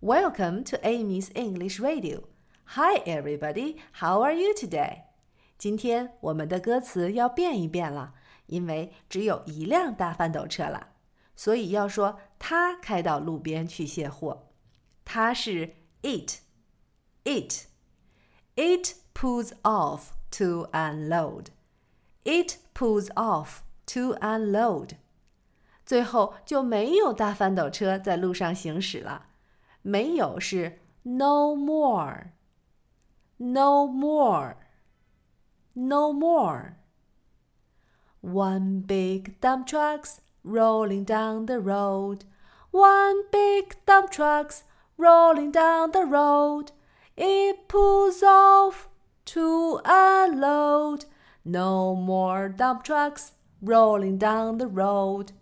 Welcome to Amy's English Radio. Hi, everybody. How are you today? 今天我们的歌词要变一变了，因为只有一辆大翻斗车了，所以要说他开到路边去卸货。他是 it, it, it pulls off to unload. It pulls off to unload. 最后就没有大翻斗车在路上行驶了。 没有是 no more，no more，no more。One big dump truck's rolling down the road. One big dump truck's rolling down the road. It pulls off to unload. No more dump trucks rolling down the road.